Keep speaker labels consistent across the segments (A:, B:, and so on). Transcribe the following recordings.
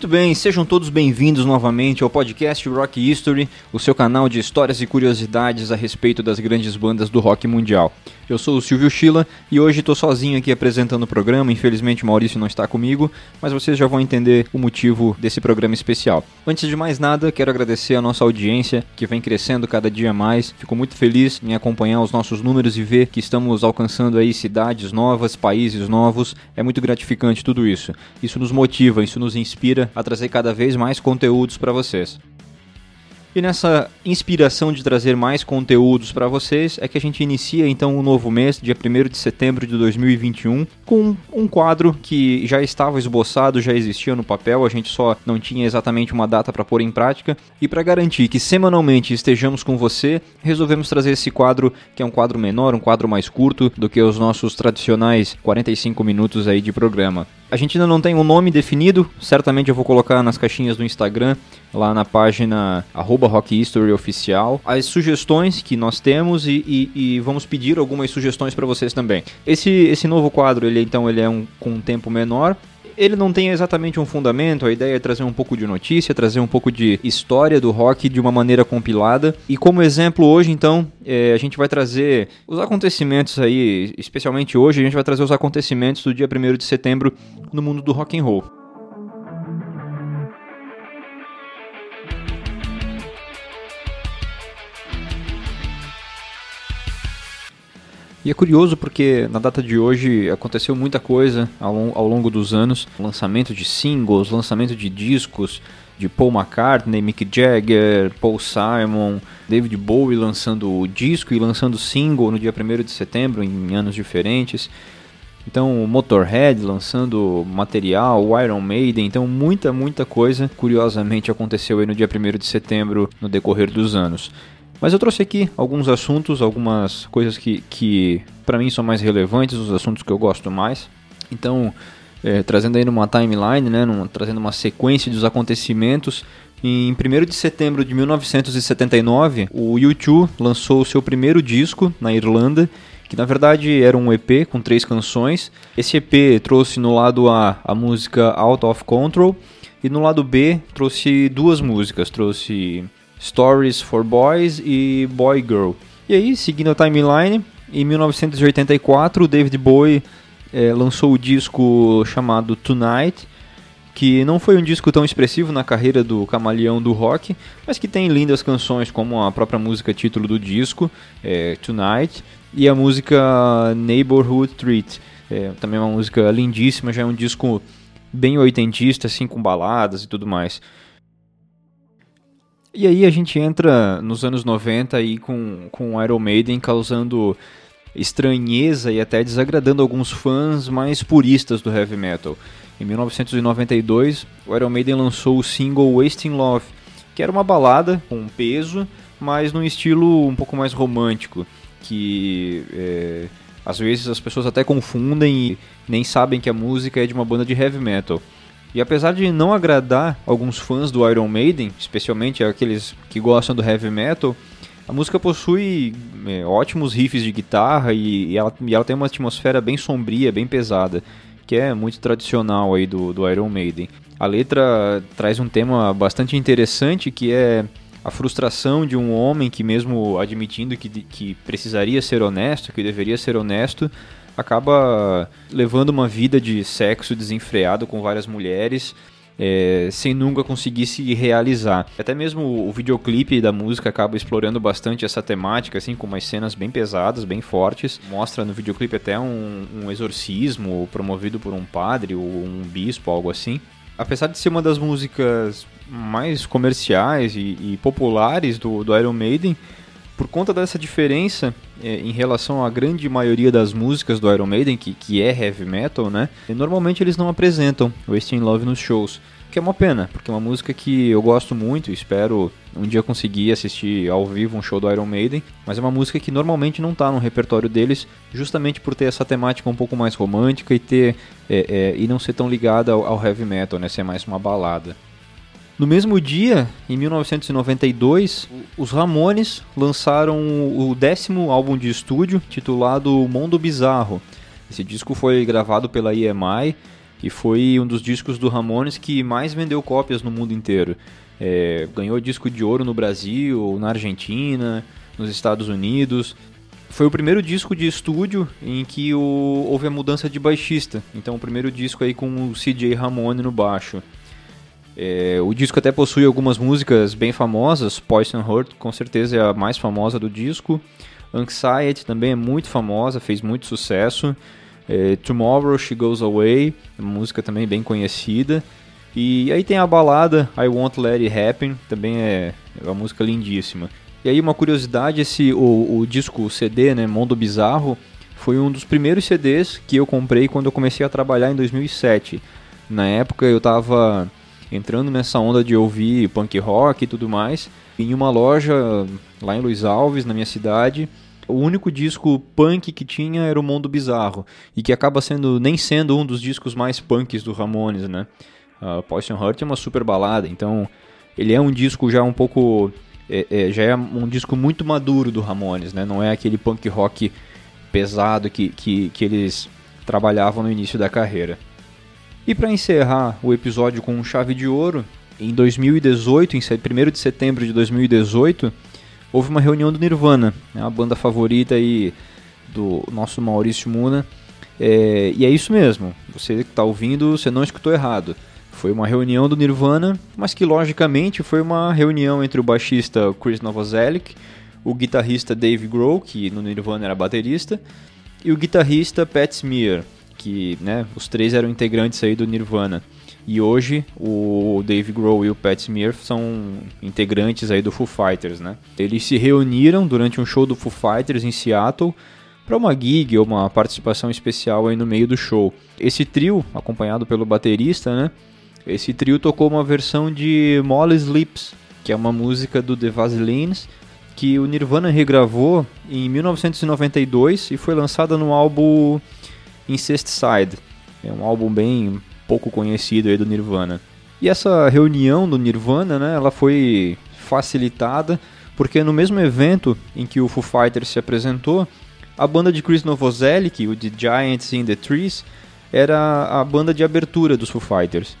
A: Muito bem, sejam todos bem-vindos novamente ao podcast Rock History, o seu canal de histórias e curiosidades a respeito das grandes bandas do rock mundial. Eu sou o Silvio Schilla e hoje estou sozinho aqui apresentando o programa. Infelizmente, Maurício não está comigo, mas vocês já vão entender o motivo desse programa especial. Antes de mais nada, quero agradecer a nossa audiência que vem crescendo cada dia mais. Fico muito feliz em acompanhar os nossos números e ver que estamos alcançando aí cidades novas, países novos. É muito gratificante tudo isso. Isso nos motiva, isso nos inspira a trazer cada vez mais conteúdos para vocês. E nessa inspiração de trazer mais conteúdos para vocês é que a gente inicia então um novo mês, dia 1 de setembro de 2021, com um quadro que já estava esboçado, já existia no papel, a gente só não tinha exatamente uma data para pôr em prática. E para garantir que semanalmente estejamos com você, resolvemos trazer esse quadro, que é um quadro menor, um quadro mais curto do que os nossos tradicionais 45 minutos aí de programa. A gente ainda não tem um nome definido, certamente eu vou colocar nas caixinhas do Instagram, lá na página arroba Rock History Oficial, as sugestões que nós temos e, e, e vamos pedir algumas sugestões para vocês também. Esse, esse novo quadro, ele então ele é um, com um tempo menor, ele não tem exatamente um fundamento, a ideia é trazer um pouco de notícia, trazer um pouco de história do rock de uma maneira compilada. E como exemplo hoje, então, é, a gente vai trazer os acontecimentos aí, especialmente hoje, a gente vai trazer os acontecimentos do dia 1 de setembro no mundo do rock and roll. E é curioso porque na data de hoje aconteceu muita coisa ao, ao longo dos anos: lançamento de singles, lançamento de discos de Paul McCartney, Mick Jagger, Paul Simon, David Bowie lançando disco e lançando single no dia 1 de setembro em anos diferentes. Então, Motorhead lançando material, Iron Maiden, então muita, muita coisa curiosamente aconteceu aí no dia 1 de setembro no decorrer dos anos. Mas eu trouxe aqui alguns assuntos, algumas coisas que, que para mim são mais relevantes, os assuntos que eu gosto mais. Então, é, trazendo aí numa timeline, né, trazendo uma sequência dos acontecimentos. Em 1 de setembro de 1979, o U2 lançou o seu primeiro disco na Irlanda, que na verdade era um EP com três canções. Esse EP trouxe no lado A a música Out of Control e no lado B trouxe duas músicas, trouxe Stories for Boys e Boy Girl. E aí, seguindo a timeline, em 1984, David Bowie é, lançou o disco chamado Tonight, que não foi um disco tão expressivo na carreira do camaleão do rock, mas que tem lindas canções como a própria música título do disco, é, Tonight, e a música Neighborhood Treat. É, também uma música lindíssima, já é um disco bem oitentista, assim, com baladas e tudo mais. E aí a gente entra nos anos 90 aí com, com Iron Maiden causando estranheza e até desagradando alguns fãs mais puristas do heavy metal. Em 1992, o Iron Maiden lançou o single Wasting Love, que era uma balada com peso, mas num estilo um pouco mais romântico, que é, às vezes as pessoas até confundem e nem sabem que a música é de uma banda de heavy metal. E apesar de não agradar alguns fãs do Iron Maiden, especialmente aqueles que gostam do heavy metal, a música possui é, ótimos riffs de guitarra e, e, ela, e, ela, tem uma atmosfera bem sombria, bem pesada, que é muito tradicional aí do, do Iron Maiden. A letra traz um tema bastante interessante que é a frustração de um homem que mesmo admitindo que, que precisaria ser honesto, que deveria ser honesto, acaba levando uma vida de sexo desenfreado com várias mulheres. É, sem nunca conseguir se realizar. Até mesmo o videoclipe da música acaba explorando bastante essa temática, assim, com umas cenas bem pesadas, bem fortes. Mostra no videoclipe até um, um exorcismo promovido por um padre ou um bispo, algo assim. Apesar de ser uma das músicas mais comerciais e, e populares do, do Iron Maiden, por conta dessa diferença é, em relação à grande maioria das músicas do Iron Maiden, que, que é heavy metal, né? Normalmente eles não apresentam Wasting Love nos shows. Que é uma pena, porque é uma música que eu gosto muito, espero um dia conseguir assistir ao vivo um show do Iron Maiden, mas é uma música que normalmente não está no repertório deles, justamente por ter essa temática um pouco mais romântica e ter é, é, e não ser tão ligada ao, ao heavy metal, né? Ser mais uma balada. No mesmo dia, em 1992, os Ramones lançaram o décimo álbum de estúdio, titulado Mundo Bizarro. Esse disco foi gravado pela EMI, e foi um dos discos do Ramones que mais vendeu cópias no mundo inteiro. É, ganhou disco de ouro no Brasil, na Argentina, nos Estados Unidos. Foi o primeiro disco de estúdio em que o, houve a mudança de baixista. Então, o primeiro disco aí com o CJ Ramone no baixo. É, o disco até possui algumas músicas bem famosas. Poison Heart, com certeza, é a mais famosa do disco. Anxiety também é muito famosa, fez muito sucesso. É, Tomorrow She Goes Away, música também bem conhecida. E aí tem a balada I Won't Let It Happen, também é, é uma música lindíssima. E aí uma curiosidade, esse o, o disco o CD, né, Mundo Bizarro, foi um dos primeiros CDs que eu comprei quando eu comecei a trabalhar em 2007. Na época eu estava entrando nessa onda de ouvir punk rock e tudo mais, em uma loja lá em Luiz Alves, na minha cidade, o único disco punk que tinha era o Mundo Bizarro, e que acaba sendo nem sendo um dos discos mais punks do Ramones, né? Uh, Poison Heart é uma super balada, então ele é um disco já um pouco. É, é, já é um disco muito maduro do Ramones, né? Não é aquele punk rock pesado que, que, que eles trabalhavam no início da carreira. E para encerrar o episódio com chave de ouro, em 2018, em 1 de setembro de 2018, houve uma reunião do Nirvana, né, a banda favorita aí do nosso Maurício Muna. É, e é isso mesmo, você que está ouvindo, você não escutou errado. Foi uma reunião do Nirvana, mas que logicamente foi uma reunião entre o baixista Chris Novoselic, o guitarrista Dave Grohl, que no Nirvana era baterista, e o guitarrista Pat Smear, que né, os três eram integrantes aí do Nirvana. E hoje o Dave Grohl e o Pat Smear são integrantes aí do Foo Fighters, né? Eles se reuniram durante um show do Foo Fighters em Seattle para uma gig ou uma participação especial aí no meio do show. Esse trio, acompanhado pelo baterista, né? Esse trio tocou uma versão de Molly's Lips, que é uma música do The Vaselines, que o Nirvana regravou em 1992 e foi lançada no álbum Incesticide. É um álbum bem pouco conhecido aí do Nirvana. E essa reunião do Nirvana, né, ela foi facilitada porque no mesmo evento em que o Foo Fighters se apresentou, a banda de Chris Novoselic, o The Giants in the Trees, era a banda de abertura dos Foo Fighters.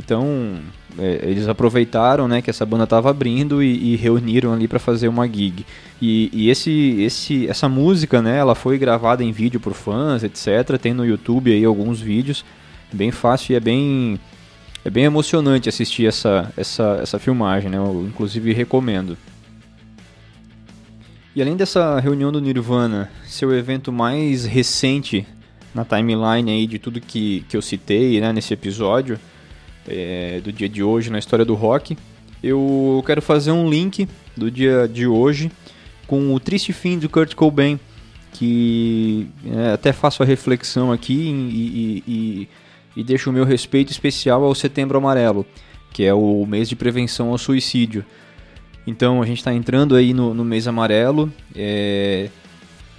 A: Então, é, eles aproveitaram né, que essa banda estava abrindo e, e, reuniram ali para fazer uma gig. E, e, esse, esse, essa música, né, ela foi gravada em vídeo por fãs, etc. Tem no YouTube aí alguns vídeos, bem fácil e é bem, é bem emocionante assistir essa, essa, essa filmagem, né? Eu, inclusive recomendo. E além dessa reunião do Nirvana ser o evento mais recente na timeline aí de tudo que, que eu citei né, nesse episódio, é, do dia de hoje na história do rock. Eu quero fazer um link do dia de hoje com o triste fim do Kurt Cobain, que é, até faço a reflexão aqui e, e, e, e deixo o meu respeito especial ao Setembro Amarelo, que é o mês de prevenção ao suicídio. Então a gente está entrando aí no, no mês amarelo. É...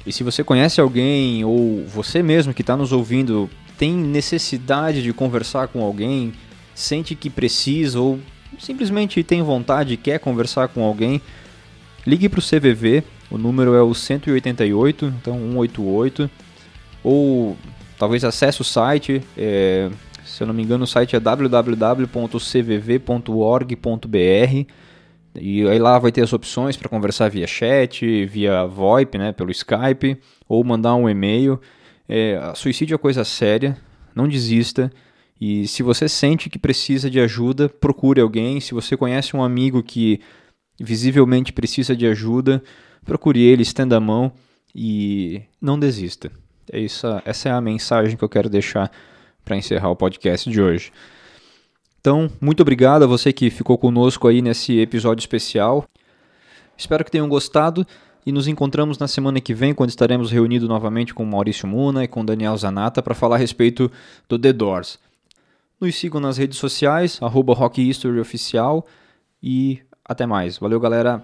A: E se você conhece alguém ou você mesmo que está nos ouvindo tem necessidade de conversar com alguém, sente que precisa ou simplesmente tem vontade e quer conversar com alguém, ligue para o CVV, o número é o 188, então 188, ou talvez acesse o site, é, se eu não me engano o site é www.cvv.org.br e aí lá vai ter as opções para conversar via chat, via VoIP, né, pelo Skype, ou mandar um e-mail. É, suicídio é coisa séria, não desista. E se você sente que precisa de ajuda, procure alguém. Se você conhece um amigo que visivelmente precisa de ajuda, procure ele, estenda a mão e não desista. É isso, essa é a mensagem que eu quero deixar para encerrar o podcast de hoje. Então, muito obrigado a você que ficou conosco aí nesse episódio especial. Espero que tenham gostado e nos encontramos na semana que vem, quando estaremos reunidos novamente com Maurício Muna e com Daniel Zanata para falar a respeito do The Doors. Nos sigam nas redes sociais, arroba Rock History Oficial e até mais. Valeu, galera!